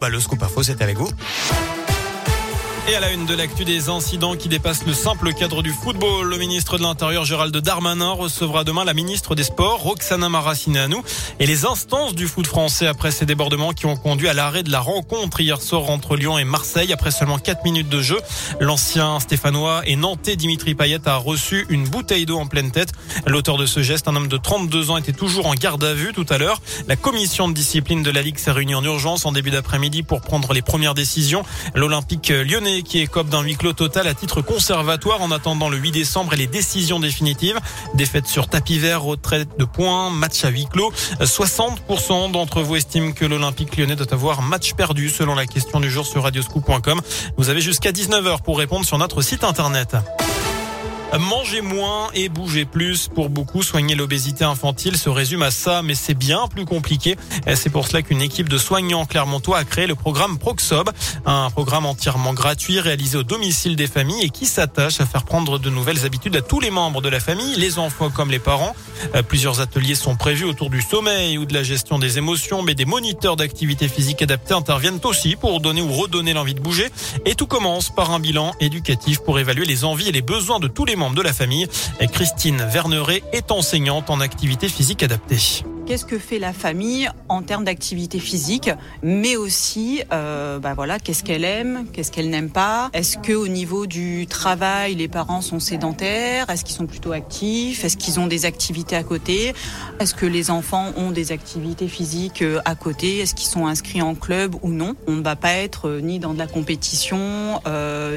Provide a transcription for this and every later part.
Bah, le scoop info, c'est avec vous. Et à la une de l'actu des incidents qui dépassent le simple cadre du football, le ministre de l'Intérieur Gérald Darmanin recevra demain la ministre des Sports Roxana Maracineanu et les instances du foot français après ces débordements qui ont conduit à l'arrêt de la rencontre hier soir entre Lyon et Marseille après seulement 4 minutes de jeu. L'ancien stéphanois et nantais Dimitri Payet a reçu une bouteille d'eau en pleine tête. L'auteur de ce geste, un homme de 32 ans, était toujours en garde à vue tout à l'heure. La commission de discipline de la Ligue s'est réunie en urgence en début d'après-midi pour prendre les premières décisions. L'Olympique lyonnais qui écope d'un huis clos total à titre conservatoire en attendant le 8 décembre et les décisions définitives. Défaite sur tapis vert, retraite de points, match à huis clos. 60% d'entre vous estiment que l'Olympique lyonnais doit avoir match perdu selon la question du jour sur radioscoop.com. Vous avez jusqu'à 19h pour répondre sur notre site internet. Manger moins et bouger plus. Pour beaucoup, soigner l'obésité infantile se résume à ça, mais c'est bien plus compliqué. C'est pour cela qu'une équipe de soignants clermontois a créé le programme Proxob, un programme entièrement gratuit réalisé au domicile des familles et qui s'attache à faire prendre de nouvelles habitudes à tous les membres de la famille, les enfants comme les parents. Euh, plusieurs ateliers sont prévus autour du sommeil ou de la gestion des émotions, mais des moniteurs d'activité physique adaptés interviennent aussi pour donner ou redonner l'envie de bouger. Et tout commence par un bilan éducatif pour évaluer les envies et les besoins de tous les membres de la famille. Christine Verneret est enseignante en activité physique adaptée qu'est-ce que fait la famille en termes d'activité physique, mais aussi, euh, bah voilà, qu'est-ce qu'elle aime, qu'est-ce qu'elle n'aime pas. Est-ce que au niveau du travail, les parents sont sédentaires? Est-ce qu'ils sont plutôt actifs? Est-ce qu'ils ont des activités à côté? Est-ce que les enfants ont des activités physiques euh, à côté? Est-ce qu'ils sont inscrits en club ou non? On ne va pas être euh, ni dans de la compétition,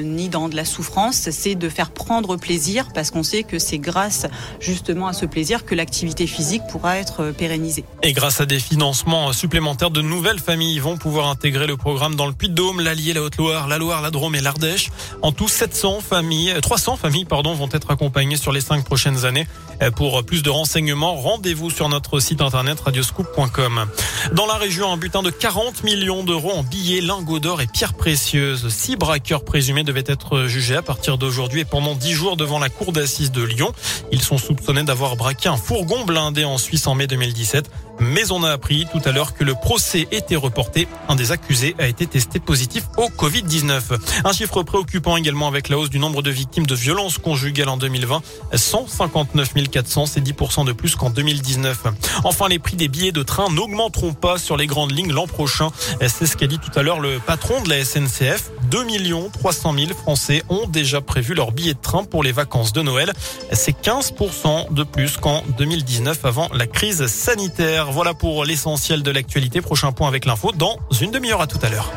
ni dans de la souffrance. C'est de faire prendre plaisir parce qu'on sait que c'est grâce justement à ce plaisir que l'activité physique pourra être pérennisée. Et grâce à des financements supplémentaires, de nouvelles familles vont pouvoir intégrer le programme dans le Puy-de-Dôme, l'Allier, la Haute-Loire, la Loire, la Drôme et l'Ardèche. En tout, 700 familles, 300 familles, pardon, vont être accompagnées sur les cinq prochaines années. Pour plus de renseignements, rendez-vous sur notre site internet radioscoop.com. Dans la région, un butin de 40 millions d'euros en billets, lingots d'or et pierres précieuses. Six braqueurs présumés devaient être jugés à partir d'aujourd'hui et pendant dix jours devant la cour d'assises de Lyon. Ils sont soupçonnés d'avoir braqué un fourgon blindé en Suisse en mai 2017. Mais on a appris tout à l'heure que le procès était reporté. Un des accusés a été testé positif au Covid-19. Un chiffre préoccupant également avec la hausse du nombre de victimes de violences conjugales en 2020. 159 400, c'est 10% de plus qu'en 2019. Enfin, les prix des billets de train n'augmenteront pas sur les grandes lignes l'an prochain. C'est ce qu'a dit tout à l'heure le patron de la SNCF. 2 300 000 Français ont déjà prévu leur billet de train pour les vacances de Noël. C'est 15% de plus qu'en 2019 avant la crise Voilà pour l'essentiel de l'actualité. Prochain point avec l'info dans une demi-heure à tout à l'heure.